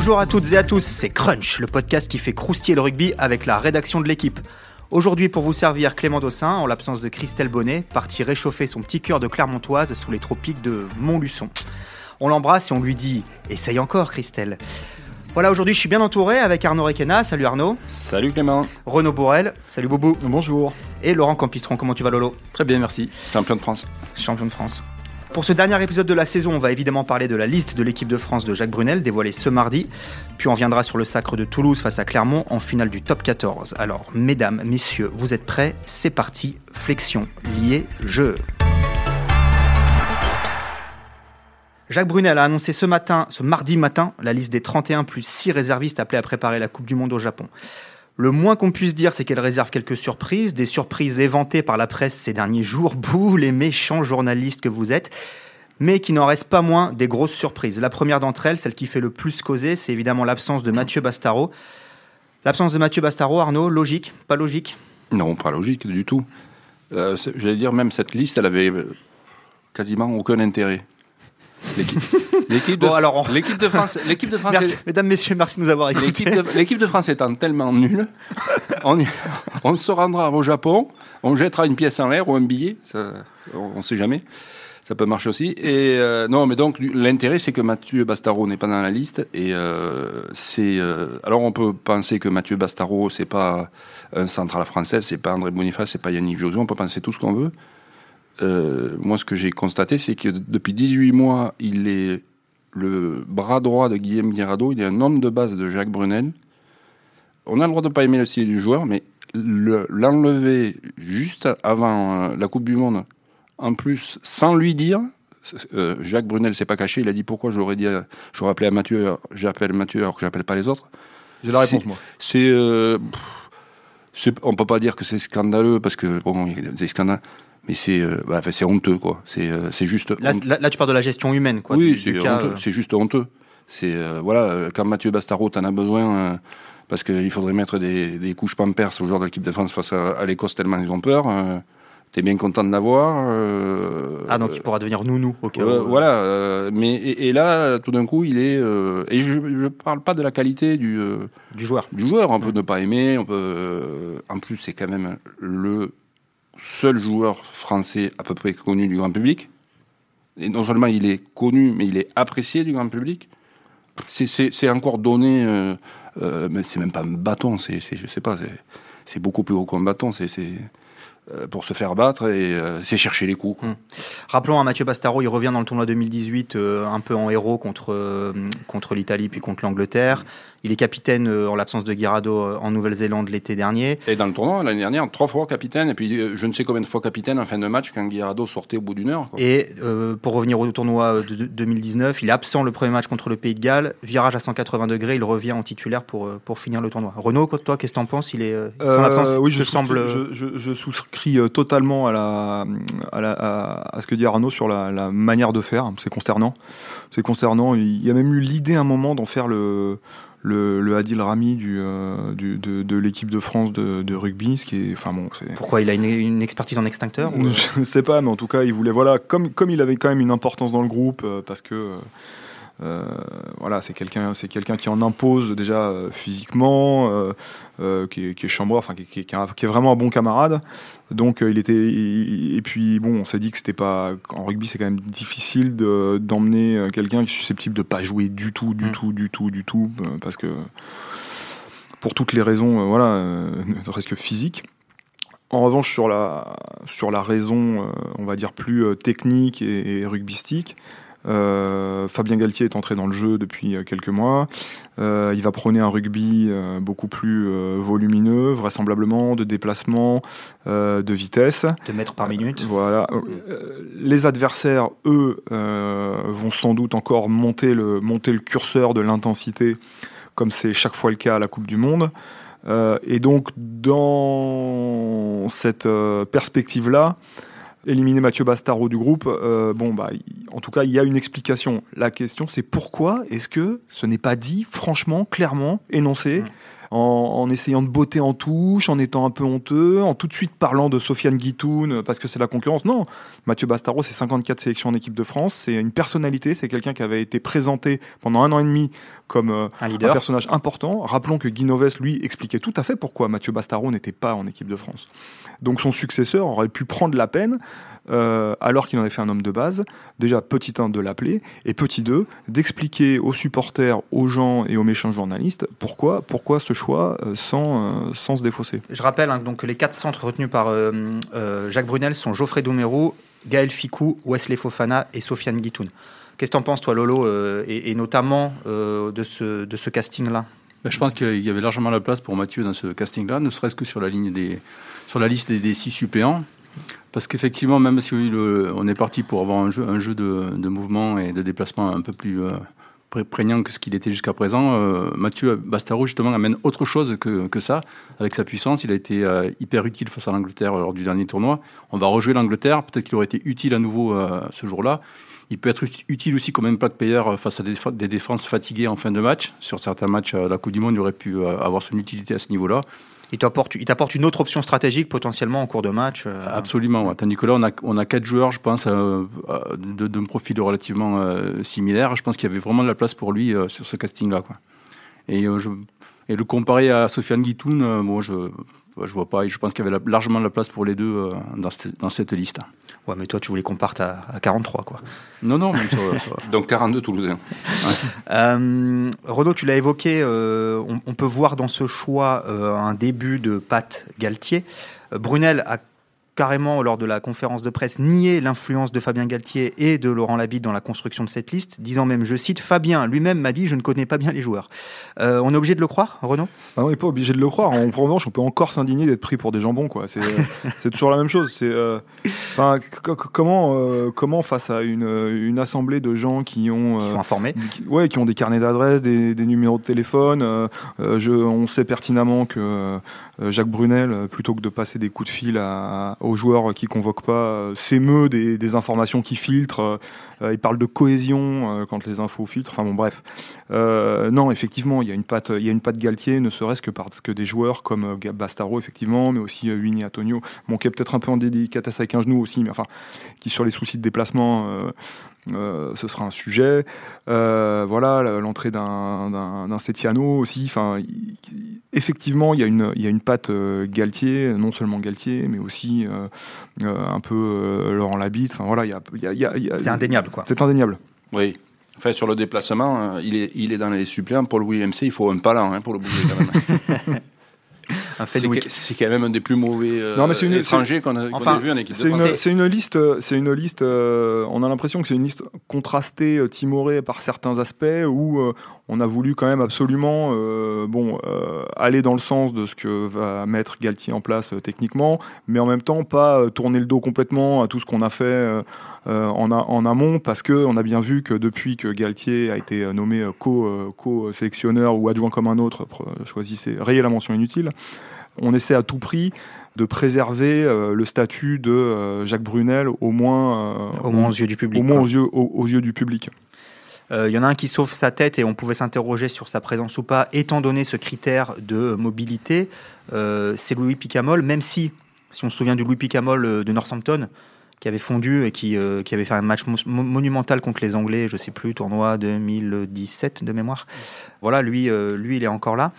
Bonjour à toutes et à tous, c'est Crunch, le podcast qui fait croustiller le rugby avec la rédaction de l'équipe. Aujourd'hui, pour vous servir, Clément Dossin, en l'absence de Christelle Bonnet, parti réchauffer son petit cœur de Clermontoise sous les tropiques de Montluçon. On l'embrasse et on lui dit Essaye encore, Christelle. Voilà, aujourd'hui, je suis bien entouré avec Arnaud Requena. Salut Arnaud. Salut Clément. Renaud Bourrel. Salut Boubou. Bonjour. Et Laurent Campistron. Comment tu vas, Lolo? Très bien, merci. Champion de France. Champion de France. Pour ce dernier épisode de la saison, on va évidemment parler de la liste de l'équipe de France de Jacques Brunel, dévoilée ce mardi. Puis on viendra sur le sacre de Toulouse face à Clermont en finale du top 14. Alors, mesdames, messieurs, vous êtes prêts? C'est parti. Flexion, lié, jeu. Jacques Brunel a annoncé ce matin, ce mardi matin, la liste des 31 plus 6 réservistes appelés à préparer la Coupe du Monde au Japon. Le moins qu'on puisse dire, c'est qu'elle réserve quelques surprises, des surprises éventées par la presse ces derniers jours, bouh, les méchants journalistes que vous êtes, mais qui n'en reste pas moins des grosses surprises. La première d'entre elles, celle qui fait le plus causer, c'est évidemment l'absence de Mathieu Bastaro. L'absence de Mathieu Bastaro, Arnaud, logique, pas logique? Non, pas logique du tout. Euh, J'allais dire, même cette liste, elle avait quasiment aucun intérêt. L'équipe de, alors de, France, l'équipe de France, mesdames, messieurs, merci de nous avoir écoutés. L'équipe de, France étant tellement nulle, on, on, se rendra au Japon, on jettera une pièce en l'air ou un billet, ça, on ne sait jamais. Ça peut marcher aussi. Et euh, non, mais donc l'intérêt, c'est que Mathieu Bastaro n'est pas dans la liste. Et euh, c'est euh, alors on peut penser que Mathieu Bastaro, c'est pas un centre à la française, c'est pas André Boniface, c'est pas Yannick José. On peut penser tout ce qu'on veut. Euh, moi, ce que j'ai constaté, c'est que depuis 18 mois, il est le bras droit de Guillaume Guirado, il est un homme de base de Jacques Brunel. On a le droit de ne pas aimer le style du joueur, mais l'enlever juste avant euh, la Coupe du Monde, en plus, sans lui dire, euh, Jacques Brunel s'est pas caché, il a dit pourquoi j'aurais dit, j'aurais appelé à Mathieu, j'appelle Mathieu alors que j'appelle pas les autres. J'ai la réponse moi. C'est, on peut pas dire que c'est scandaleux parce que bon, il y a des scandales mais c'est euh, bah, c'est honteux quoi. C'est euh, c'est juste. Là, là, tu parles de la gestion humaine quoi. Oui, c'est euh. C'est juste honteux. C'est voilà quand Mathieu Bastaro t'en as besoin parce qu'il faudrait mettre des, des couches pampers au joueurs de l'équipe de France face à, l'Écosse tellement ils ont peur. T'es bien content de l'avoir. ah donc il pourra devenir nounou. Okay, voilà. mais et, là tout d'un coup il est et je ne parle pas de la qualité du du joueur. Du joueur on peut ne pas aimer. On peut en plus c'est quand même le seul joueur français à peu près connu du grand public. Et non seulement il est connu, mais il est apprécié du grand public. C'est encore donné, euh, euh, mais c'est même pas un bâton, c'est, je sais pas, c'est beaucoup plus haut qu'un bâton. C'est euh, pour se faire battre et c'est chercher les coups. Hum. Rappelons à Mathieu Pastaro, il revient dans le tournoi 2018 euh, un peu en héros contre, contre l'Italie puis contre l'Angleterre. Il est capitaine en l'absence de Guirado en Nouvelle-Zélande l'été dernier. Et dans le tournoi l'année dernière, trois fois capitaine et puis je ne sais combien de fois capitaine en fin de match quand Guirado sortait au bout d'une heure. Et pour revenir au tournoi de 2019, il est absent le premier match contre le Pays de Galles. Virage à 180 degrés, il revient en titulaire pour, pour finir le tournoi. Renaud, toi, qu'est-ce que tu en penses? Il est son absence. Oui, je, semble. Je, je, je euh, totalement à, la, à, ce que dit Arnaud sur la, manière de faire. C'est consternant. C'est consternant. Il y a même eu l'idée un moment d'en faire le, le, Adil Rami du, euh, du de, l'équipe de France de, rugby. Ce qui est, enfin bon, Pourquoi il a une, expertise en extincteur Je ne sais pas, mais en tout cas, il voulait voilà, comme comme il avait quand même une importance dans le groupe, euh, parce que euh, voilà, c'est quelqu'un, c'est quelqu'un qui en impose déjà euh, physiquement, euh, qui est, qui, est enfin qui, qui, est vraiment un bon camarade. Donc il était, et puis bon, on s'est dit que c'était pas en rugby, c'est quand même difficile d'emmener quelqu'un qui est susceptible de pas jouer du tout, du mm. tout, du tout, du tout, parce que pour toutes les raisons, voilà, ne que physique. En revanche, sur la, sur la raison, on va dire, plus technique et, et rugbystique, Fabien Galtier est entré dans le jeu depuis euh, quelques mois. Euh, il va prôner un rugby beaucoup plus volumineux, vraisemblablement, de déplacement, de vitesse. De mètres par minute. Voilà. les adversaires, eux, vont sans doute encore monter le, monter le curseur de l'intensité, comme c'est chaque fois le cas à la Coupe du Monde. et donc, dans cette perspective-là, éliminer Mathieu Bastaro du groupe, euh, bon, bah, en tout cas, il y a une explication. La question, c'est pourquoi est-ce que ce n'est pas dit franchement, clairement, énoncé en, essayant de botter en touche, en étant un peu honteux, en tout de suite parlant de Sofiane Guitoun parce que c'est la concurrence. Non, Mathieu Bastaro, c'est 54 sélections en équipe de France, c'est une personnalité, c'est quelqu'un qui avait été présenté pendant un an et demi comme euh, un, personnage important. Rappelons que Guy lui, expliquait tout à fait pourquoi Mathieu Bastaro n'était pas en équipe de France. Donc son successeur aurait pu prendre la peine euh, alors qu'il en avait fait un homme de base, déjà petit 1 de l'appeler, et petit 2 d'expliquer aux supporters, aux gens et aux méchants journalistes pourquoi, pourquoi ce choix euh, sans, euh, sans se défausser. Je rappelle hein, donc, que les quatre centres retenus par Jacques Brunel sont Geoffrey Doumerou, Gaël Ficou, Wesley Fofana et Sofiane Guitoun. Qu'est-ce que tu en penses, toi, Lolo, et, notamment de ce, de ce casting-là? Ben, je pense qu'il y avait largement la place pour Mathieu dans ce casting-là, ne serait-ce que sur la ligne des, sur la liste des six suppléants. Parce qu'effectivement, même si on est parti pour avoir un jeu, de, mouvement et de déplacement un peu plus euh, prégnant que ce qu'il était jusqu'à présent, euh, Mathieu Bastaro justement amène autre chose que, ça. Avec sa puissance, il a été euh, hyper utile face à l'Angleterre lors du dernier tournoi. On va rejouer l'Angleterre, peut-être qu'il aurait été utile à nouveau ce jour-là. Il peut être utile aussi comme plaque payeur face à des, défenses fatiguées en fin de match. Sur certains matchs, la Coupe du Monde, aurait pu avoir son utilité à ce niveau-là il t'apporte, une autre option stratégique potentiellement en cours de match. Euh. Absolument. Tandis que là, on a, on a quatre joueurs, je pense, euh, d'un profil relativement euh, similaire. Je pense qu'il y avait vraiment de la place pour lui sur ce casting-là. Et, et le comparer à Sofiane Guitoun, je je vois pas. Je pense qu'il y avait largement de la place pour les deux dans, cette, dans cette liste. Ouais, mais toi, tu voulais qu'on parte à, 43, quoi. Non, non, même Donc 42 Toulousains. Euh, Renaud, tu l'as évoqué, euh, on, peut voir dans ce choix euh, un début de Pat Galtier. Brunel a carrément, lors de la conférence de presse, nier l'influence de Fabien Galtier et de Laurent Labitte dans la construction de cette liste, disant même, je cite, Fabien lui-même m'a dit, je ne connais pas bien les joueurs. Euh, on est obligé de le croire, Renaud? Ah On n'est pas obligé de le croire. En revanche, on peut encore s'indigner d'être pris pour des jambons. Quoi. C'est, euh, toujours la même chose. C'est, euh, comment, comment, face à une, une, assemblée de gens qui ont... qui sont informés qui, Ouais, qui ont des carnets d'adresses, des, des, numéros de téléphone, je, on sait pertinemment que Jacques Brunel, plutôt que de passer des coups de fil aux joueurs qui convoquent pas, euh, s'émeut des, informations qui filtrent. Euh, euh, il parle de cohésion quand les infos filtrent. Enfin bon, bref. non, effectivement, il y a une patte, il y a une patte Galtier, ne serait-ce que parce que des joueurs comme Bastaro, effectivement, mais aussi Winnie Antonio, est peut-être un peu en délicatesse avec un genou aussi, mais enfin, qui sur les soucis de déplacement euh, ce sera un sujet. Euh, voilà, l'entrée d'un Setiano aussi. Enfin, effectivement, il y a une, il y a une patte euh, Galtier, non seulement Galtier, mais aussi un peu Laurent Labitte. Enfin, voilà, il y a, c'est indéniable, quoi. C'est indéniable. Oui. Enfin, sur le déplacement, il est, il est dans les suppléants. Pour le WMC, il faut un palan hein, pour le bouger quand même. C'est quand même un des plus mauvais euh, non, mais une, étrangers qu'on a, vu en équipe de France. C'est une liste, c'est une liste euh, on a l'impression que c'est une liste contrastée, euh, timorée par certains aspects, où on a voulu quand même absolument bon, aller dans le sens de ce que va mettre Galtier en place techniquement, mais en même temps pas tourner le dos complètement à tout ce qu'on a fait en, en, amont, parce qu'on a bien vu que depuis que Galtier a été nommé co-sélectionneur ou adjoint comme un autre, choisissez, rayez la mention inutile, on essaie à tout prix de préserver euh, le statut de euh, Jacques Brunel au moins, euh, au moins aux yeux du public. Au moins aux yeux, aux, yeux, du public. Il y en a un qui sauve sa tête et on pouvait s'interroger sur sa présence ou pas, étant donné ce critère de mobilité. c'est Louis Picamol, même si, si on se souvient du Louis Picamol de Northampton, qui avait fondu et qui, qui avait fait un match monumental contre les Anglais, je sais plus, tournoi 2017 de mémoire. Voilà, lui, lui il est encore là.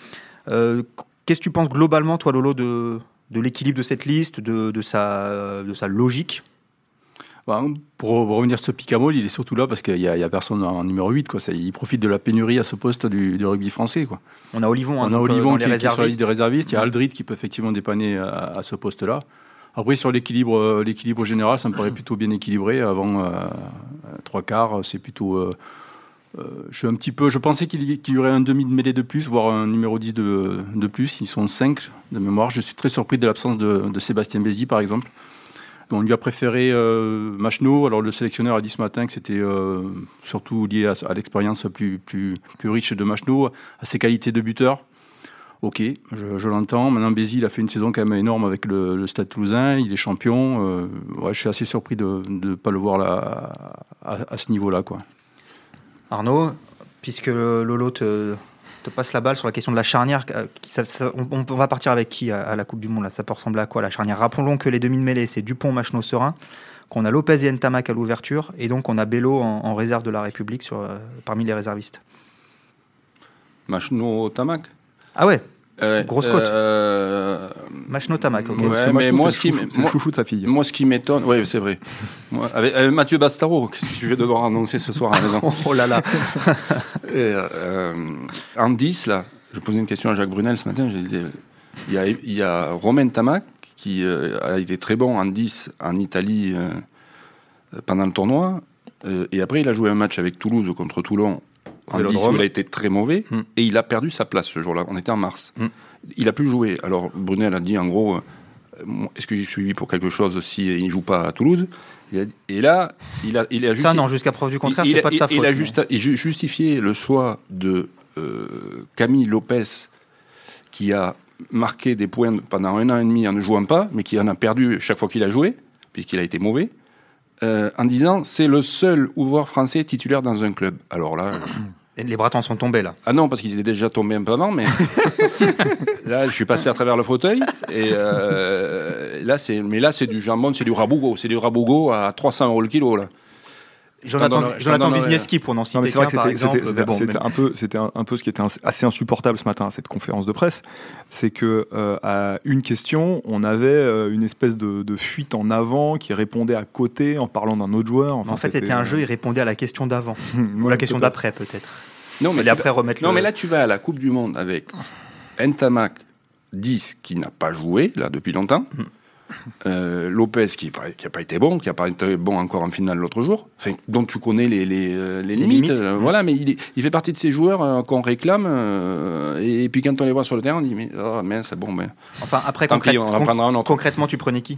Qu'est-ce que tu penses globalement, toi, Lolo, de, de l'équilibre de cette liste, de, de, sa, de sa logique? Pour revenir sur Picamol, il est surtout là parce qu'il n'y a, personne en numéro 8. Quoi. il profite de la pénurie à ce poste du, rugby français. Quoi. On a Olivon, hein, On a Olivon qui, est sur la liste des réservistes. Il y a Aldrit qui peut effectivement dépanner à, ce poste-là. Après, sur l'équilibre, euh, l'équilibre général, ça me paraît plutôt bien équilibré. Avant euh, trois quarts, c'est plutôt euh, euh, je suis un petit peu. Je pensais qu'il y, aurait un demi de mêlée de plus, voire un numéro 10 de, de plus. Ils sont 5 de mémoire. Je suis très surpris de l'absence de, Sébastien Bézi, par exemple. On lui a préféré euh. Alors le sélectionneur a dit ce matin que c'était euh, surtout lié à, l'expérience plus, plus, plus riche de Machno, à ses qualités de buteur. Ok, je, l'entends. Maintenant, Bézi, il a fait une saison quand même énorme avec le, Stade Toulousain. Il est champion. ouais, je suis assez surpris de ne pas le voir là, à, ce niveau-là, quoi. Arnaud, puisque Lolo te, te passe la balle sur la question de la charnière. euh, qui- ça- ça- on, on va partir avec qui à, à la Coupe du Monde là? Ça peut ressembler à quoi la charnière? Rappelons que les demi de mêlée, c'est Dupont, Machno, Serein. Qu'on a Lopez et Ntamak à l'ouverture. Et donc, on a Bello en, en réserve de la République sur, euh, parmi les réservistes. Machno Tamac. Ah ouais Euh, Grosse cote. euh, Machno, Tamak. ok. Ouais, mais moi, ce qui chouchou- moi- de sa fille. Moi, ce qui m'étonne, oui, c'est vrai. Moi, avec, avec Mathieu Bastaro, qu'est-ce que je vais devoir annoncer ce soir à la maison Oh là là. Et, euh, En 10, là, je posais une question à Jacques Brunel ce matin. Je disais, il y a, il y a Romain Tamac qui euh, a été très bon en 10 en Italie euh, pendant le tournoi. Euh, et après, il a joué un match avec Toulouse contre Toulon en 10 Vélodrome. il a été très mauvais. Hmm. Et il a perdu sa place ce jour-là. On était en mars. Hmm. Il a plus joué. Alors, Brunel a dit en gros. euh, Est-ce que j'ai suivi pour quelque chose si il ne joue pas à Toulouse? Et là, il a, il a Ça, non, jusqu'à preuve du contraire, c'est pas de sa faute. Il a juste, justifié le choix de euh, Camille Lopez, qui a marqué des points pendant un an et demi en ne jouant pas, mais qui en a perdu chaque fois qu'il a joué, puisqu'il a été mauvais, euh, en disant c'est le seul ouvreur français titulaire dans un club. Alors là, Les bras t'en sont tombés là. ah non, parce qu'ils étaient déjà tombés un peu avant, mais là, je suis passé à travers le fauteuil. Et euh, là, c'est, mais là, c'est du jambon, c'est du rabougo, c'est du rabougo à 300 euros le kilo là. Jonathan, Wisniewski, pour n'en citer mais c'est vrai qu'un, que par c'était- exemple. c'était bon, mais- un peu, c'était un, un peu ce qui était assez insupportable ce matin à cette conférence de presse, c'est que euh, à une question, on avait euh, une espèce de, de fuite en avant qui répondait à côté en parlant d'un autre joueur. Enfin, en fait, c'était un jeu, il répondait à la question d'avant. Ou la question d'après, peut-être. Non, Mais après, vas- remettre non, le- mais là, tu vas à la Coupe du Monde avec Ntamak 10 qui n'a pas joué là depuis longtemps. Hmm. Euh, Lopez qui n'a pas été bon, qui n'a pas été bon encore en finale l'autre jour, enfin, dont tu connais les, les, euh, les limites. limites. euh. Voilà, mais il, fait partie de ces joueurs euh, qu'on réclame. euh, et, puis quand on les voit sur le terrain, on dit mais oh, mince, bon, ben, Enfin, après, tant concrète- pis, on en prendra un autre. concrètement, tu prenais qui?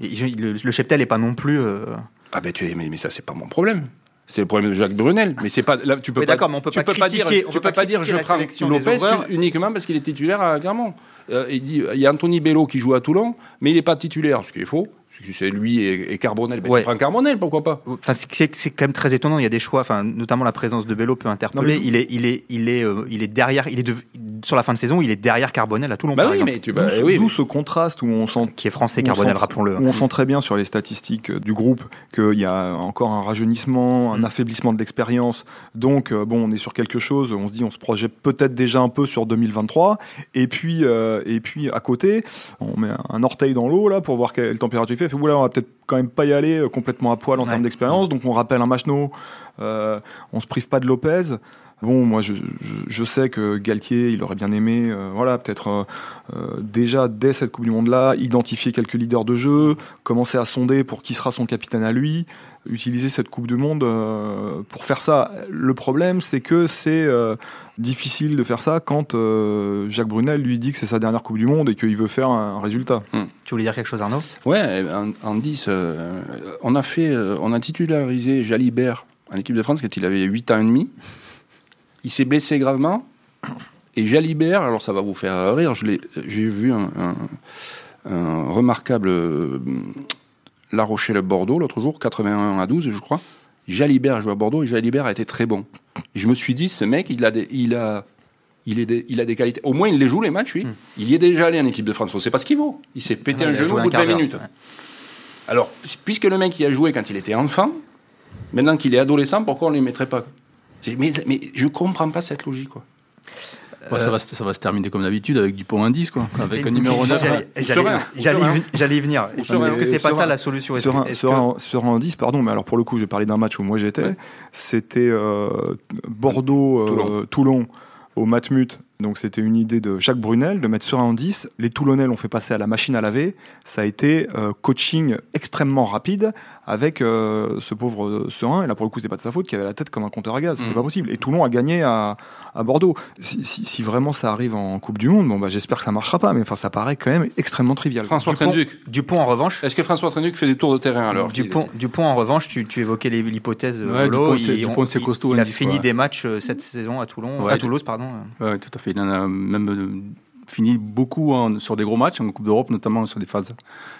Le, le cheptel n'est pas non plus. euh, Ah ben tu mais, mais ça c'est pas mon problème. C'est le problème de Jacques Brunel, mais c'est pas là tu peux pas d'accord, mais on peut tu pas peux pas dire tu peut peux pas pas dire je prends Lopez uniquement parce qu'il est titulaire à Clermont. Euh, il dit il y a Anthony Bello qui joue à Toulon, mais il n'est pas titulaire, ce qui est faux. Parce que C'est lui et, et Carbonel. Ben, Ouais. Tu prends Carbonel, pourquoi pas? Enfin, c'est- quand même très étonnant. Il y a des choix, enfin, notamment la présence de Bello peut interpeller. Non, mais- il, est, il, est, il, est, euh, il est derrière, il est de- sur la fin de saison, il est derrière Carbonel à Toulon, Bah par oui, exemple, mais tu bah, ce- oui, d'où mais- ce contraste où on sent qui est français, on Carbonel, rappelons-le. on sent très bien sur les statistiques euh, du groupe qu'il y a encore un rajeunissement, un Mm. affaiblissement de l'expérience. Donc, euh, bon, on est sur quelque chose, on se dit, on se projette peut-être déjà un peu sur 2023. Et puis, euh, et puis à côté, on met un orteil dans l'eau là pour voir quelle température il fait. Fait oula, on va peut-être quand même pas y aller euh, complètement à poil en Ouais. termes d'expérience. Donc, on rappelle un Machno, euh, on se prive pas de Lopez. Bon, moi, je, je, je sais que Galtier, il aurait bien aimé, euh, voilà, peut-être euh, euh, déjà dès cette Coupe du Monde-là, identifier quelques leaders de jeu, commencer à sonder pour qui sera son capitaine à lui, utiliser cette Coupe du Monde euh, pour faire ça. Le problème, c'est que c'est euh, difficile de faire ça quand euh, Jacques Brunel lui dit que c'est sa dernière Coupe du Monde et qu'il veut faire un résultat. Tu voulais dire quelque chose, Arnaud? Ouais, en, en 10, euh, on a fait, euh, on a titularisé Jalibert en équipe de France quand il avait 8 ans et demi. Il s'est blessé gravement. Et Jalibert, alors ça va vous faire rire, j'ai vu un, un- un remarquable euh, La Rochelle-Bordeaux l'autre jour, 81 à 12, je crois. Jalibert joue à Bordeaux et Jalibert a été très bon. Et je me suis dit, ce mec, il a des, il a, il, est des, il a des qualités. Au moins, il les joue les matchs, oui. Hmm. Il y est déjà allé en équipe de France. On ne sait pas ce qu'il vaut. Il s'est pété Ouais, un il genou au bout de quart 20 d'heure, minutes. ouais. Alors, puisque le mec y a joué quand il était enfant, maintenant qu'il est adolescent, pourquoi on ne les mettrait pas? Mais, mais je comprends pas cette logique. Quoi. Ouais, ça, va, se- ça va se terminer comme d'habitude avec du pont indice, quoi. Avec un numéro 9. J'allais- Ou J'allais y venir. Est-ce que c'est pas ça la solution? Sur un, sur, que- un, sur un 10, pardon, mais alors pour le coup, j'ai parlé d'un match où moi j'étais. Ouais. C'était euh, Bordeaux-Toulon Toulon. Toulon au Matmut. Donc c'était une idée de Jacques Brunel de mettre sur un 10. Les Toulonnais l'ont fait passer à la machine à laver. Ça a été euh, coaching extrêmement rapide avec euh, ce pauvre euh, Serein. Et là pour le coup, c'est pas de sa faute, qui avait la tête comme un compteur à gaz. C'était Mm. pas possible. Et Toulon a gagné à, à Bordeaux. Si, si- si vraiment ça arrive en Coupe du Monde, bon bah j'espère que ça marchera pas. Mais enfin, ça paraît quand même extrêmement trivial. François Dupont, Trinduc. Dupont, en revanche, Est-ce que François Trinduc fait des tours de terrain alors Dupont, Dupont, en revanche, tu, tu évoquais l'hypothèse de Ouais, Lolo, Dupont, c'est- il- Dupont, c'est il- costaud, Il a indice, fini quoi. des matchs euh, cette saison à Toulon, Ouais. à Toulouse, pardon. Ouais, tout à fait. Il en a même euh, finit beaucoup en- sur des gros matchs, en Coupe d'Europe, notamment sur des phases,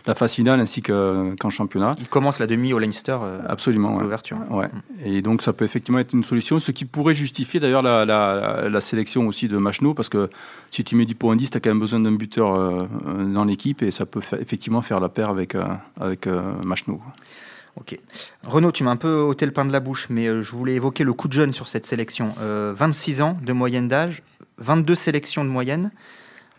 la phase finale ainsi que- qu'en championnat. Il commence la demi au Leinster euh, Absolument. ouais. l'ouverture. Ouais. Et donc ça peut effectivement être une solution, ce qui pourrait justifier d'ailleurs la, la- la sélection aussi de Machno, parce que si tu mets du point 10, tu as quand même besoin d'un buteur euh, dans l'équipe, et ça peut fa- effectivement faire la paire avec, euh, avec euh, Machno. Ok. Renaud, tu m'as un peu ôté le pain de la bouche, mais euh, je voulais évoquer le coup de jeune sur cette sélection. Euh, 26 ans de moyenne d'âge, 22 sélections de moyenne.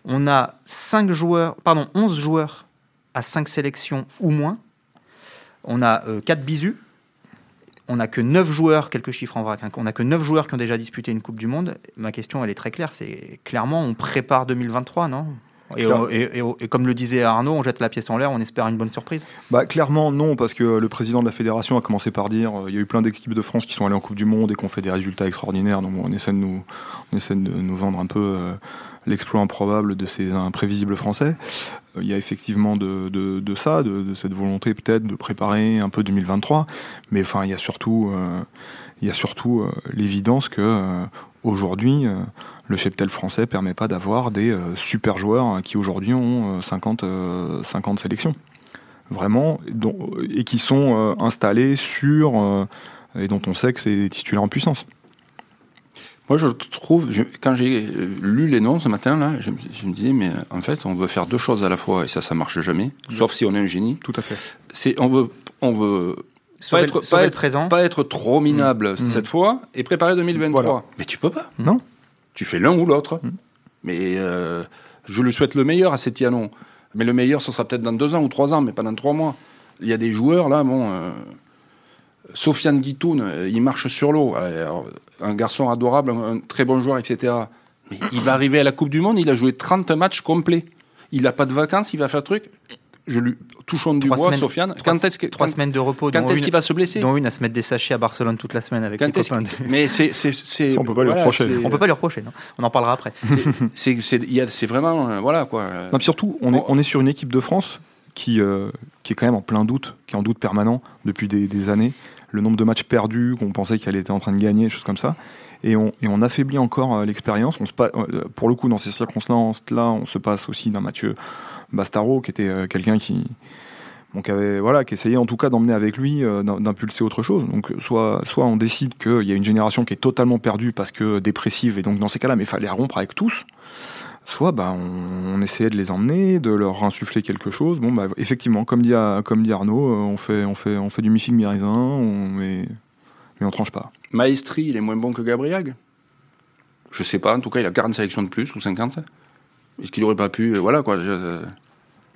On a 5 joueurs, pardon, 11 joueurs à 5 sélections ou moins. On a 4 bisous. On n'a que 9 joueurs, quelques chiffres en vrac, hein, on n'a que 9 joueurs qui ont déjà disputé une Coupe du Monde. Ma question, elle est très claire. C'est clairement, on prépare 2023, non? Et, Claire. on- et- et- et comme le disait Arnaud, on jette la pièce en l'air, on espère une bonne surprise. Bah, clairement, non, parce que le président de la fédération a commencé par dire euh, il y a eu plein d'équipes de France qui sont allées en Coupe du Monde et qui ont fait des résultats extraordinaires. Donc, on essaie de nous, on essaie de nous vendre un peu euh, l'exploit improbable de ces imprévisibles Français. Il y a effectivement de, de- de ça, de, de cette volonté peut-être de préparer un peu 2023. Mais enfin, il y a surtout, euh, il y a surtout euh, l'évidence que euh, aujourd'hui, le cheptel français permet pas d'avoir des super joueurs hein, qui aujourd'hui ont euh, 50, euh, 50 sélections vraiment, et qui sont installés sur, et dont on sait que c'est des titulaires en puissance. Moi, je trouve, je- quand j'ai lu les noms ce matin, là, je, me- je me disais, mais en fait, on veut faire deux choses à la fois, et ça, ça marche jamais, sauf si on est un génie. Tout à fait. C'est, on veut, on veut être- pas être- présent. pas être trop minable Mm. cette fois et préparer 2023. Voilà. Mais tu peux pas. Non. Tu fais l'un ou l'autre. Mm. Mais euh, je lui souhaite le meilleur à Setiano. Mais le meilleur, ce sera peut-être dans deux ans ou trois ans, mais pas dans trois mois. Il y a des joueurs là, bon. euh, Sofiane Guitoun, euh, il marche sur l'eau. Alors, Un garçon adorable, un, très bon joueur, etc. Mais il va arriver à la Coupe du Monde, il a joué 30 matchs complets. Il n'a pas de vacances, il va faire le truc. Je lui touchons du Trois bois, semaines- Sofiane. Trois, Quand est-ce que- trois quand- semaines de repos, quand est-ce qu'il va se blesser dont une à se mettre des sachets à Barcelone toute la semaine avec Quand les copains. Mais c'est, c'est, c'est- Ça, on peut pas lui reprocher. c'est- On peut pas lui reprocher, non On en parlera après. c'est, c'est, c'est, il y a- c'est vraiment, euh, voilà quoi. euh, Non, surtout, on est, on est sur une équipe de France qui, euh, qui est quand même en plein doute, qui est en doute permanent depuis des, des années. Le nombre de matchs perdus qu'on pensait qu'elle était en train de gagner, des choses comme ça. Et on, et on affaiblit encore euh, l'expérience. On se euh, pour le coup, dans ces circonstances-là, on se passe aussi d'un Mathieu Bastaro, qui était euh, quelqu'un qui, qui avait, voilà, qui essayait en tout cas d'emmener avec lui, d'im- d'impulser autre chose. Donc, soit, soit on décide qu'il y a une génération qui est totalement perdue parce que dépressive, et donc dans ces cas-là, il fallait rompre avec tous soit bah, on, on essayait de les emmener, de leur insuffler quelque chose. Bon, bah, effectivement, comme dit, comme dit Arnaud, euh, on fait, on, fait, on fait du missing mirisin, on, mais, mais on tranche pas. Maestri, il est moins bon que Gabriel? Je sais pas, en tout cas, il a 40 sélections de plus ou 50. Est-ce qu'il aurait pas pu, euh, voilà quoi. je- euh,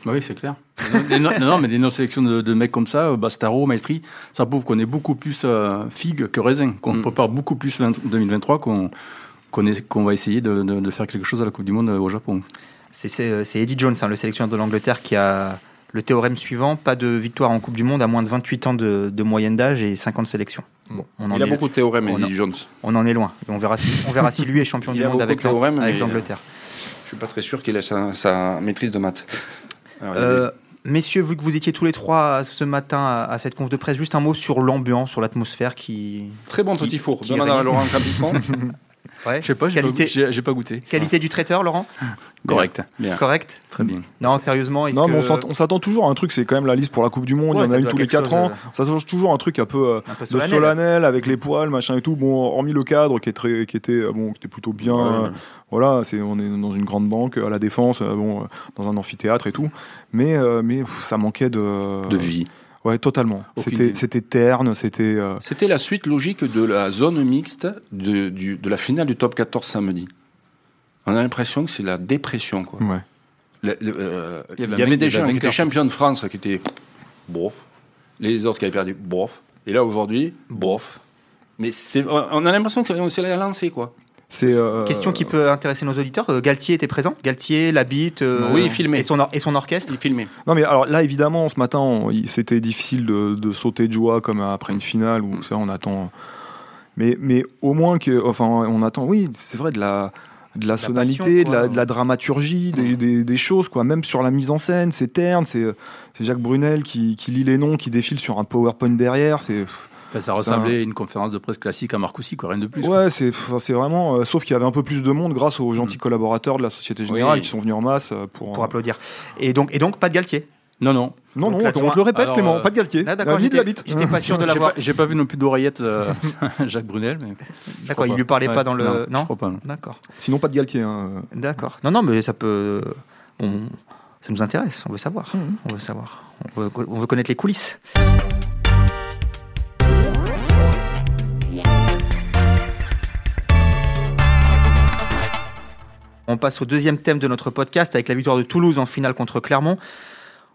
Bah oui, c'est clair. Des no- non, non, mais des non-sélections de, de mecs comme ça, Bastaro, Maestri, ça prouve qu'on est beaucoup plus euh, figue que raisin, qu'on Mm. prépare beaucoup plus 20 2023, qu'on qu'on va essayer de, de- de faire quelque chose à la Coupe du Monde euh, au Japon. C'est- c'est Eddie Jones, hein, le sélectionneur de l'Angleterre, qui a le théorème suivant pas de victoire en Coupe du Monde à moins de 28 ans de, de moyenne d'âge et 50 sélections. Bon, on en, il a est, beaucoup de théorèmes, Eddie Jones. on en est loin. On verra si, on verra si lui est champion Il du monde avec mais- l'Angleterre. Je suis pas très sûr qu'il ait sa, sa maîtrise de maths. Alors, Euh, messieurs, vu que vous étiez tous les trois ce matin à, à cette conf de presse, juste un mot sur l'ambiance, sur l'atmosphère qui. très bon qui- petit four. Demande à Laurent Campiston. Ouais. Je sais pas, j'ai pas, Qualité, j'ai- j'ai pas goûté. qualité du traiteur, Laurent? Correct, Bien. Correct? Très bien. Non, sérieusement, est-ce Non, que. mais on s'attend- on s'attend toujours à un truc, c'est quand même la liste pour la Coupe du Monde, Ouais, il y en ça a une doit tous les quelque 4 chose, ans. euh, Ça change toujours un truc un peu euh, un peu de solennel. solennel avec les poils, machin et tout. Bon, hormis le cadre qui, est très, qui, était, euh, bon, qui était plutôt bien. Ouais. euh, voilà, c'est, on est dans une grande banque à la défense, euh, bon, euh, dans un amphithéâtre et tout. Mais, euh, mais pff, ça manquait de. De vie. Ouais, totalement. C'était, terne, c'était. euh, C'était la suite logique de la zone mixte de, du- de la finale du top 14 samedi. On a l'impression que c'est la dépression. Quoi. ouais. Le- le- euh, Il y avait mec- des il y avait vainqueur. champions de France qui étaient bof. Les autres qui avaient perdu bof. Et là aujourd'hui, bof. Mais c'est, on a l'impression que c'est la lancée quoi. C'est, euh, Question qui peut intéresser nos auditeurs. euh, Galtier était présent? Galtier, Labitte. euh, Oui, filmé. Et son, or- et son orchestre? Il filmait. Non mais alors là évidemment ce matin c'était difficile de, de sauter de joie comme après une finale où ça on attend mais mais au moins que enfin on attend oui c'est vrai de la de la, La sonalité, passion, de, la, de la dramaturgie, des, des- des choses, quoi. Même sur la mise en scène, c'est terne, c'est c'est Jacques Brunel qui, qui lit les noms, qui défile sur un PowerPoint derrière. C'est Enfin, ça ressemblait à une conférence de presse classique à Marcoussis, quoi, rien de plus. Ouais, c'est enfin, c'est vraiment. euh, sauf qu'il y avait un peu plus de monde grâce aux gentils collaborateurs de la Société Générale Oui. qui sont venus en masse euh, pour. pour applaudir. Et donc, et donc pas de Galtier? Non, non. Non, Donc, non, on te le répète, Alors, Clément, euh, pas de Galtier. Ah, d'accord, Euh, de la j'étais bite. j'étais pas sûr de l'avoir. j'ai pas vu non plus d'oreillette euh, Jacques Brunel. Mais D'accord, il lui parlait pas dans le. Non, Non, je crois pas. non. D'accord. Sinon, pas de Galtier. hein. D'accord. Non, non, mais ça peut. on- Ça nous intéresse, on veut savoir. Mhm. On veut savoir. On veut, on veut connaître les coulisses. On passe au deuxième thème de notre podcast avec la victoire de Toulouse en finale contre Clermont.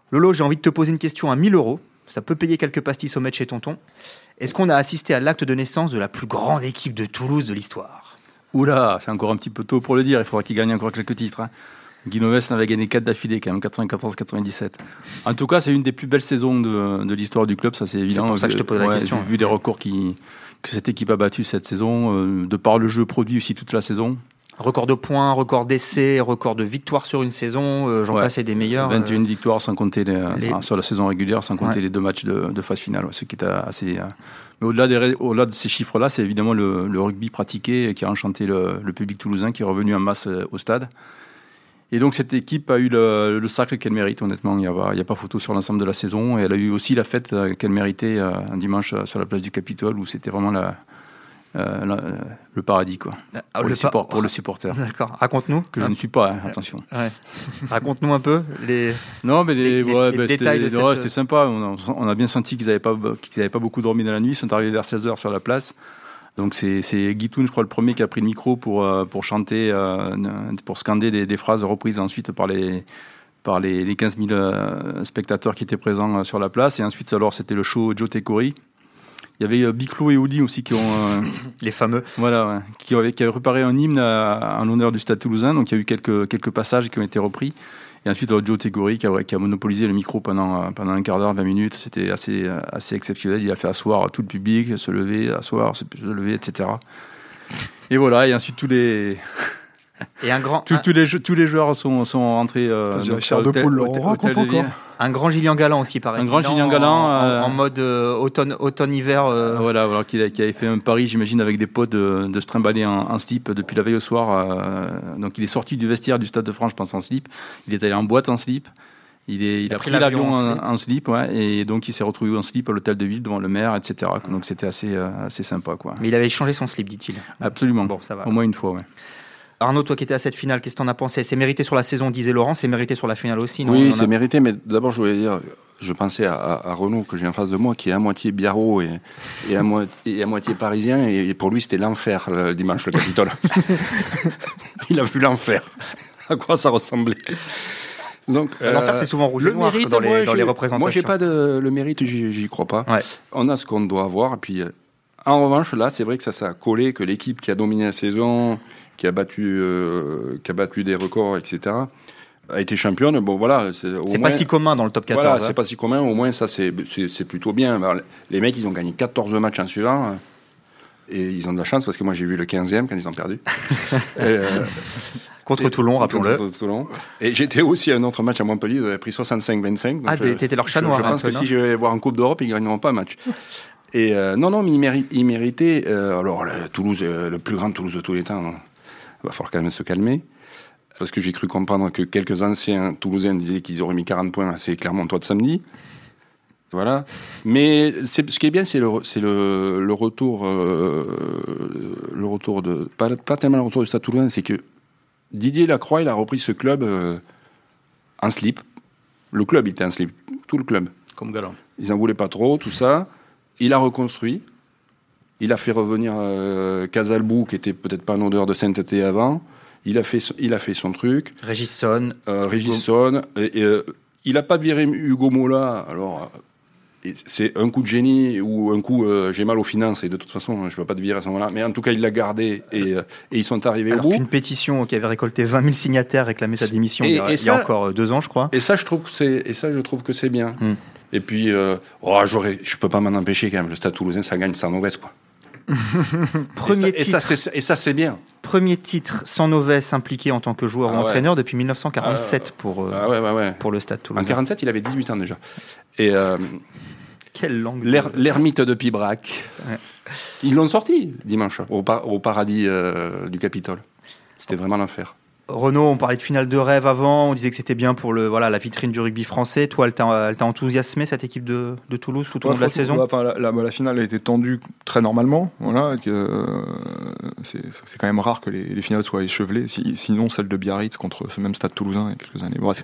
Lolo, j'ai envie de te poser une question à 1000 euros. Ça peut payer quelques pastilles au match chez Tonton. Est-ce qu'on a assisté à l'acte de naissance de la plus grande équipe de Toulouse de l'histoire? Oula, c'est encore un petit peu tôt pour le dire. Il faudra qu'il gagne encore quelques titres. Hein. Guy Novès en avait gagné 4 d'affilée, quand même, 94-97. En tout cas, c'est une des plus belles saisons de, de l'histoire du club, ça c'est évident. pour ça que je te pose la Ouais, question. Vu, vu les records qui, que cette équipe a battus cette saison, euh, de par le jeu produit aussi toute la saison. Record de points, record d'essais, record de victoires sur une saison, euh, j'en Ouais. passe et des meilleurs. 21 euh, victoires sans compter les, les- enfin, sur la saison régulière, sans compter Ouais. les deux matchs de, de phase finale, ouais, ce qui est assez. euh, Mais au-delà, des ré- au-delà de ces chiffres-là, c'est évidemment le, le rugby pratiqué qui a enchanté le, le public toulousain qui est revenu en masse euh, au stade. Et donc cette équipe a eu le, le sacre qu'elle mérite, honnêtement. Il n'y a, a pas photo sur l'ensemble de la saison. Et elle a eu aussi la fête euh, qu'elle méritait euh, un dimanche euh, sur la place du Capitole où c'était vraiment euh, la- le paradis quoi, ah, pour, le pa- pour le supporter. D'accord, raconte-nous. Que je ne suis pas, hein, attention. Ouais. Raconte-nous un peu les. Non, mais Les- les, les- ouais, les ben, détails c'était de cette- c'était sympa. On a, on a bien senti qu'ils n'avaient pas, qu'ils avaient pas beaucoup dormi dans la nuit. Ils sont arrivés vers 16h sur la place. Donc c'est c'est Guy Toun, je crois, le premier qui a pris le micro pour, euh, pour chanter, euh, pour scander des, des phrases reprises ensuite par les, par les, les 15 000 euh, spectateurs qui étaient présents euh, sur la place. Et ensuite, alors, c'était le show Joe Tekori. Il y avait euh, Big Flo et Oli aussi qui ont, euh, Les fameux. voilà, ouais, qui, avaient, qui avaient préparé un hymne à- en l'honneur du Stade toulousain. Donc il y a eu quelques, quelques passages qui ont été repris. Et ensuite, alors, Joe Tegori qui a, qui a monopolisé le micro pendant, euh, pendant un quart d'heure, 20 minutes. C'était assez, assez exceptionnel. Il a fait asseoir tout le public, se lever, asseoir, se lever, etc. Et voilà, et ensuite tous les, Et un grand, tous, un, tous les, tous les joueurs sont, sont rentrés euh, chair de Laurent. hôtel- Raconte encore. Un grand Gillian Galland aussi, pareil. Un grand Gillian Galland, En, euh, en mode euh, automne, automne-hiver. euh, Euh, Voilà, voilà qui, qui avait fait un pari, j'imagine, avec des potes de, de se trimballer en, en slip depuis la veille au soir. donc il est sorti du vestiaire du Stade de France, je pense, en slip. Il est allé en boîte en slip. Il, est, il, a pris l'avion en, slip. en slip, ouais, et donc il s'est retrouvé en slip à l'hôtel de ville devant le maire, etc. Donc c'était assez, assez sympa, quoi. Mais il avait changé son slip, dit-il. Absolument. Bon, ça va. Au moins une fois, ouais. Arnaud, toi qui étais à cette finale, qu'est-ce que t'en as pensé? C'est mérité sur la saison, disait Laurent, c'est mérité sur la finale aussi, non? Oui, a- c'est mérité, mais d'abord, je voulais dire, je pensais à, à, à Renaud, que j'ai en face de moi, qui est à moitié biarro et, et, à, moitié, et à moitié parisien, et, pour lui, c'était l'enfer le dimanche, le Capitole. Il a vu l'enfer. À quoi ça ressemblait donc, L'enfer, euh, c'est souvent rouge et le noir mérite, dans les, moi, dans je- les représentations. Moi, j'ai pas de le mérite, j'y crois pas. Ouais. On a ce qu'on doit avoir. Et puis, euh, en revanche, là, c'est vrai que ça, ça a collé, que l'équipe qui a dominé la saison, qui a battu, euh, qui a battu des records, etc., a été championne. Bon, voilà. C'est C'est moins- pas si commun dans le top 14. Voilà, hein. c'est pas si commun. Au moins, ça, c'est c'est- c'est plutôt bien. Alors, les mecs, ils ont gagné 14 matchs en suivant. euh, Et ils ont de la chance parce que moi, j'ai vu le 15e quand ils ont perdu. Et, euh, Contre Toulon, rappelons-le. Contre Toulon. Et j'étais aussi à un autre match à Montpellier, ils avaient pris 65-25. donc Ah, je- t'étais leur chat je, noir, je un pense peu, que si je vais voir en Coupe d'Europe, ils gagneront pas un match. Et euh, non, non, mais ils, méri- ils méritaient. euh, alors, le, Toulouse, le plus grand Toulouse de tous les temps, il va falloir quand même se calmer. Parce que j'ai cru comprendre que quelques anciens Toulousains disaient qu'ils auraient mis 40 points assez clairement toi de samedi. Voilà. Mais ce qui est bien, c'est le, le, le retour, euh, le retour de pas, pas tellement le retour du Stade Toulousain, c'est que Didier Lacroix, il a repris ce club euh, en slip. Le club, il était en slip, tout le club. Comme galant. Ils en voulaient pas trop, tout ça. Il a reconstruit. Il a fait revenir euh, Casalbou, qui était peut-être pas en odeur de sainteté avant. Il a fait, son- il a fait son truc. Régis Son, Euh, Régisson, et, et, euh, il n'a pas viré Hugo Mola. Alors, euh, c'est un coup de génie ou un coup euh, j'ai mal aux finances et de toute façon je ne vais pas te virer à ce moment-là. Mais en tout cas, il l'a gardé et, euh, et ils sont arrivés alors au bout. qu'une pétition qui avait récolté 20 000 signataires réclamait sa démission Et- il y a, et il y a ça- encore deux ans, je crois. Et ça, je trouve que c'est et ça, je trouve que c'est bien. Hmm. Et puis, euh, oh, j'aurais, je peux pas m'en empêcher quand même. Le Stade Toulousain, ça gagne sans mauvaise quoi. Premier et, ça, titre, et ça, c'est, bien. premier titre sans Novès impliqué en tant que joueur Ah ou ouais. entraîneur depuis 1947 pour, euh, Ah ouais, ouais, ouais. pour le Stade En Toulousain. 47, il avait 18 ans déjà. Et, euh, Quelle langue. L'ermite de Pibrac. Ils l'ont sorti dimanche au, par- au paradis euh, du Capitole. C'était vraiment l'enfer. Renaud, on parlait de finale de rêve avant, on disait que c'était bien pour le, voilà, la vitrine du rugby français. Toi, elle t'a enthousiasmé cette équipe de, de Toulouse tout au long de la saison? enfin, la, la- la finale a été tendue très normalement. Voilà, euh, c'est quand même rare que les, les finales soient échevelées. Si- sinon, celle de Biarritz contre ce même stade toulousain il y a quelques années. Bref,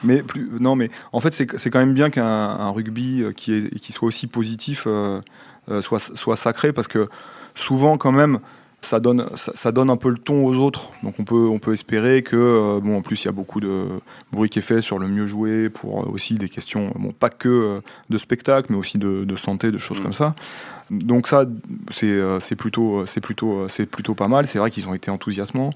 mais plus, non, mais en fait, c'est quand même bien qu'un un rugby euh, qui, est, qui soit aussi positif euh, euh, soit, soit sacré parce que souvent, quand même. Ça donne, ça, ça donne un peu le ton aux autres. Donc on peut, on peut espérer que, euh, bon, en plus il y a beaucoup de bruit qui est fait sur le mieux jouer pour euh, aussi des questions, bon, pas que euh, de spectacle, mais aussi de, de santé, de choses Mm. comme ça. Donc ça, c'est euh, plutôt, euh, c'est plutôt, euh, c'est plutôt pas mal. C'est vrai qu'ils ont été enthousiasmants,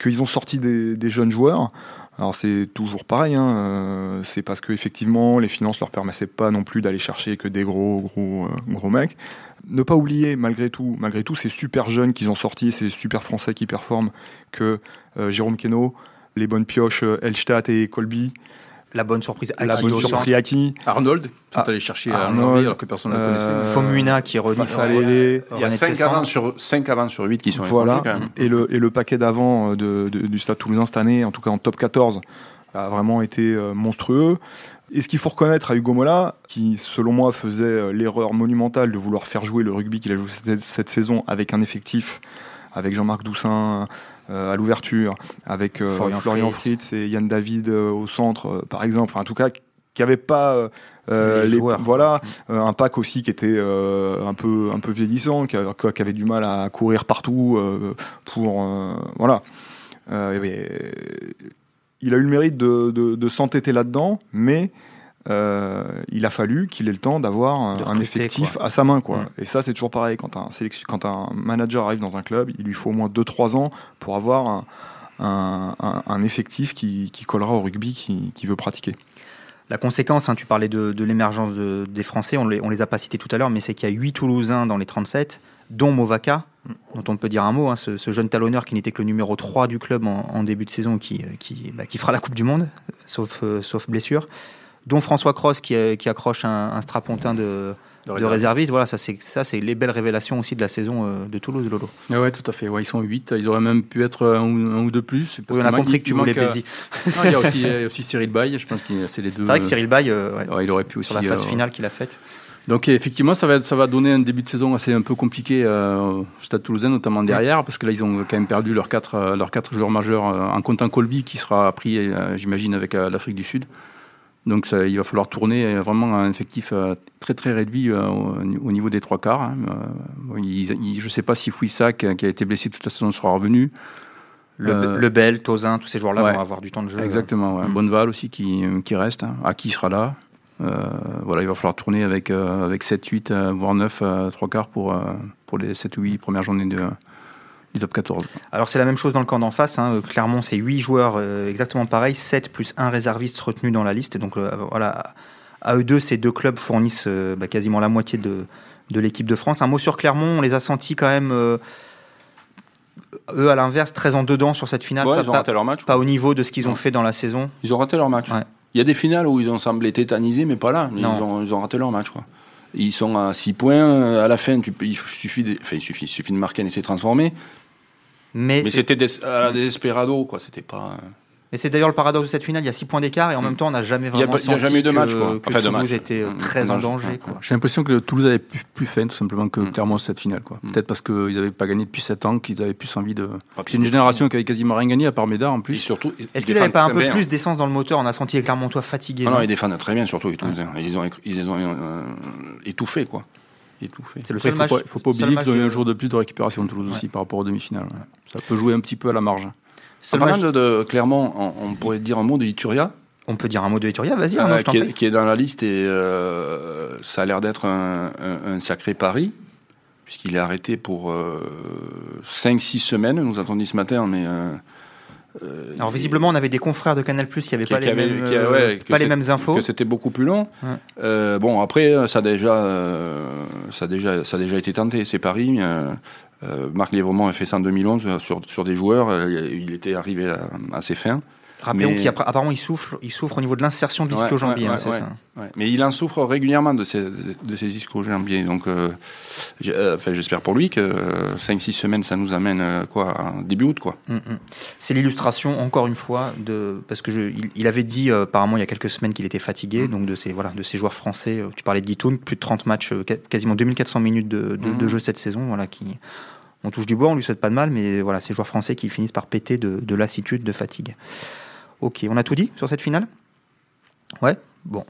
qu'ils ont sorti des, des jeunes joueurs. Alors c'est toujours pareil, hein, euh, c'est parce que effectivement les finances leur permettaient pas non plus d'aller chercher que des gros, gros, euh, gros mecs. Ne pas oublier malgré tout, malgré tout, ces super jeunes qu'ils ont sortis, ces super Français qui performent, que euh, Jérôme Queneau, les bonnes pioches Elstadt et Colby, La bonne surprise, la Aki bonne surprise Aki, Arnold, ils sont Ah, allés chercher à Arnold, alors que personne ne le euh, connaissait. Fomuna qui est revenu. À Lélé. Il y a René 5 Tessant. avants, sur, 5 avants sur 8 qui sont Voilà, quand même. et le, et le paquet d'avant euh, de, de- du Stade Toulousain cette année, en tout cas en top 14, a vraiment été euh, monstrueux. Et ce qu'il faut reconnaître à Hugo Mola, qui selon moi faisait euh, l'erreur monumentale de vouloir faire jouer le rugby qu'il a joué cette, cette saison avec un effectif, avec Jean-Marc Doussin euh, à l'ouverture, avec euh, Florian Florian, Fritz. Fritz et Yann David euh, au centre, euh, par exemple. Enfin, en tout cas, qui n'avait pas euh, euh, Les joueurs. voilà euh, un pack aussi qui était euh, un peu un peu vieillissant, qui avait, qui avait du mal à courir partout euh, pour euh, voilà. Euh, il a eu le mérite de, de, de s'entêter là-dedans, mais euh, il a fallu qu'il ait le temps d'avoir un, effectif quoi. à sa main. Quoi. Mm. Et ça, c'est toujours pareil. Quand un, quand un manager arrive dans un club, il lui faut au moins 2-3 ans pour avoir un, effectif qui, qui collera au rugby qu'il qui veut pratiquer. La conséquence, hein, tu parlais de, de l'émergence de- des Français, on les, on les a pas cités tout à l'heure, mais c'est qu'il y a 8 Toulousains dans les 37, dont Movaca, dont on peut dire un mot, hein, ce, ce jeune talonneur qui n'était que le numéro 3 du club en, en début de saison, qui, euh, qui, bah, qui fera la Coupe du Monde, sauf, euh, sauf blessure, dont François Cross qui, euh, qui accroche un, un strapontin de, de réserviste. Voilà, ça c'est ça, c'est les belles révélations aussi de la saison euh, de Toulouse, Lolo. Ah ouais, tout à fait. Ouais, ils sont 8. Ils auraient même pu être un ou, un ou deux plus. parce Oui, on a compris que tu voulais Bézi. Il y a aussi, il y a aussi Cyril Bay. Je pense que c'est les deux. C'est vrai que Cyril Bay, euh, ouais, Ouais, il aurait pu aussi. sur la phase finale qu'il a faite. Donc effectivement, ça va, ça va donner un début de saison assez un peu compliqué euh, au Stade Toulousain, notamment derrière, parce que là ils ont quand même perdu leurs quatre, leurs quatre joueurs majeurs en comptant Colby qui sera pris, j'imagine, avec l'Afrique du Sud. Donc ça, il va falloir tourner vraiment un effectif euh, très très réduit euh, au, au niveau des trois quarts. hein. Euh, je ne sais pas si Fouissac, qui a été blessé toute la saison, sera revenu. Le, Euh, Lebel, Tozin, tous ces joueurs-là ouais. vont avoir du temps de jeu. Exactement, ouais. Mm. Bonneval aussi qui, qui reste. hein. Aki sera là. Euh, voilà, il va falloir tourner avec, euh, avec 7, 8, euh, voire 9, euh, 3 quarts pour, pour les 7 ou 8 premières journées de, du top 14. Alors c'est la même chose dans le camp d'en face. hein. Clermont, c'est 8 joueurs euh, exactement pareil, 7 plus un réserviste retenu dans la liste. Donc euh, voilà, à eux deux, ces deux clubs fournissent euh, bah, quasiment la moitié de, de l'équipe de France. Un mot sur Clermont, on les a sentis quand même, euh, eux à l'inverse, très en dedans sur cette finale. Ouais, pas, ils ont pas- raté leur match. pas au niveau de ce qu'ils ont Non. fait dans la saison. Ils ont raté leur match. Ouais. Il y a des finales où ils ont semblé tétanisés, mais pas là. Ils ont, ils ont raté leur match. Quoi. Ils sont à 6 points. À la fin, tu il suffit de, enfin, il suffit, il suffit de marquer un essai transformé. Mais, c'était des, à la désespérado. Quoi. C'était pas... mais c'est d'ailleurs le paradoxe de cette finale. Il y a 6 points d'écart et en Mm. même temps, on n'a jamais Il y a vraiment pas- il y a senti jamais eu de que, match, quoi. que Enfin, de Toulouse match. était euh, Mm, très en danger. mm, quoi. J'ai l'impression que le Toulouse avait plus, plus faim, tout simplement, que Mm. Clermont cette finale. quoi. Peut-être parce qu'ils n'avaient pas gagné depuis 7 ans, qu'ils avaient plus envie de. C'est une génération qui avait quasiment rien gagné, à part Médard en Et plus. surtout, Est-ce ils qu'il n'avait pas un peu bien. plus d'essence dans le moteur? On a senti les Clermontois fatigués. Ah non, non? ils défendent très bien, surtout. Ils les ont, ils les ont euh, étouffés, quoi. Étouffés. c'est le Après, seul il ne faut, pas- faut oublier qu'ils ont eu un jour de plus de récupération de Toulouse aussi par rapport aux demi-finales. ouais. Ça peut jouer un petit peu à la marge. En parlant de, de Clermont, on, on pourrait dire un mot de Ituria, On peut dire un mot de Vitoria, vas-y, euh, Arnaud, je t'en qui, prie. est, qui est dans la liste et euh, ça a l'air d'être un, un- un sacré pari, puisqu'il est arrêté pour 5-6 semaines, nous dit ce matin, mais... euh, Alors visiblement, on avait des confrères de Canal Plus qui n'avaient pas, qui les, avait- mêmes, qui a- euh, ouais, que pas les c'est- mêmes infos. que c'était beaucoup plus long. Ouais. Euh, bon, après, ça a déjà, euh, ça a déjà, ça a déjà été tenté, ces paris. Marc Lévremont a fait ça en 2011 sur, sur des joueurs. il était arrivé à, à ses fins. Rappelons Mais- qu'apparemment il souffre, il souffre au niveau de l'insertion de l'ischio-jambier, ouais, hein, ouais. Mais il en souffre régulièrement de ces, de ces ischio-jambiers. Donc, euh, euh, j'espère pour lui que 5-6 semaines, ça nous amène euh, quoi, début août. Quoi. Mm, mm. C'est l'illustration, encore une fois, de parce que je, il, il avait dit euh, apparemment il y a quelques semaines qu'il était fatigué, Mm. donc de ces voilà de ces joueurs français. euh, Tu parlais de Guitoun, plus de 30 matchs, euh, qua- quasiment 2400 minutes de, de, Mm. de jeu cette saison, voilà qui. On touche du bois, on lui souhaite pas de mal, mais voilà, ces joueurs français qui finissent par péter de, de lassitude, de fatigue. Ok, on a tout dit sur cette finale? Ouais Bon.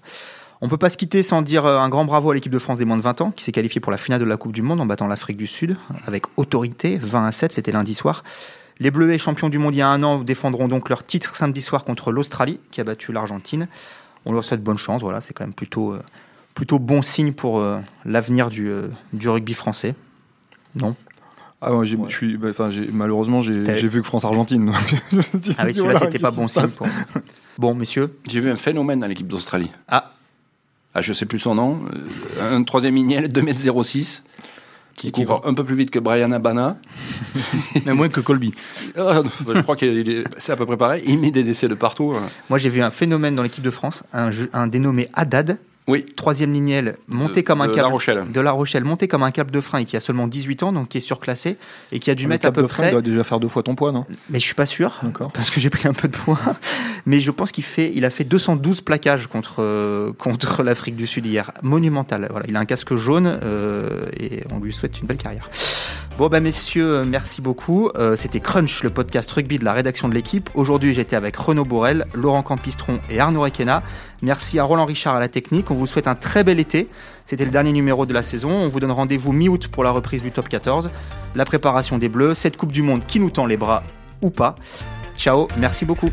On peut pas se quitter sans dire euh, un grand bravo à l'équipe de France des moins de 20 ans qui s'est qualifiée pour la finale de la Coupe du Monde en battant l'Afrique du Sud avec autorité, 20 à 7, c'était lundi soir. Les Bleuets, champions du monde il y a un an, défendront donc leur titre samedi soir contre l'Australie qui a battu l'Argentine. On leur souhaite bonne chance, voilà, c'est quand même plutôt, euh, plutôt bon signe pour euh, l'avenir du, du rugby français. Non? Ah, ouais, j'ai- Ouais. je suis, bah, malheureusement, j'ai vu que France-Argentine. Ah oui, celui-là c'était pas bon signe. Bon, messieurs, J'ai vu un phénomène dans l'équipe d'Australie. Ah. Ah, je sais plus son nom. Euh, un troisième Ignel, 2m06, qui Qui court un peu plus vite que Brian Abana. Mais moins que Colby. Ah, je crois que c'est à peu près pareil. Il met des essais de partout. hein. moi j'ai vu un phénomène dans l'équipe de France, un dénommé Haddad, Oui. troisième lignel, monté De- comme un de câble. La Rochelle. de La Rochelle, monté comme un câble de frein et qui a seulement 18 ans, donc qui est surclassé et qui a dû Le mettre à peu de frein près. doit déjà faire deux fois ton poids, non? Mais je suis pas sûr. D'accord. Parce que j'ai pris un peu de poids, mais je pense qu'il fait, il a fait 212 plaquages contre euh, contre l'Afrique du Sud hier, monumental. Voilà, il a un casque jaune euh, et on lui souhaite une belle carrière. Bon bah messieurs, euh, merci beaucoup. Euh, C'était Crunch, le podcast rugby de la rédaction de l'équipe. Aujourd'hui, j'étais avec Renaud Bourrel, Laurent Campistron et Arnaud Requena. Merci à Roland Richard à la technique. On vous souhaite un très bel été. C'était le dernier numéro de la saison. On vous donne rendez-vous mi-août pour la reprise du top 14, la préparation des Bleus, cette Coupe du Monde qui nous tend les bras ou pas. Ciao, merci beaucoup.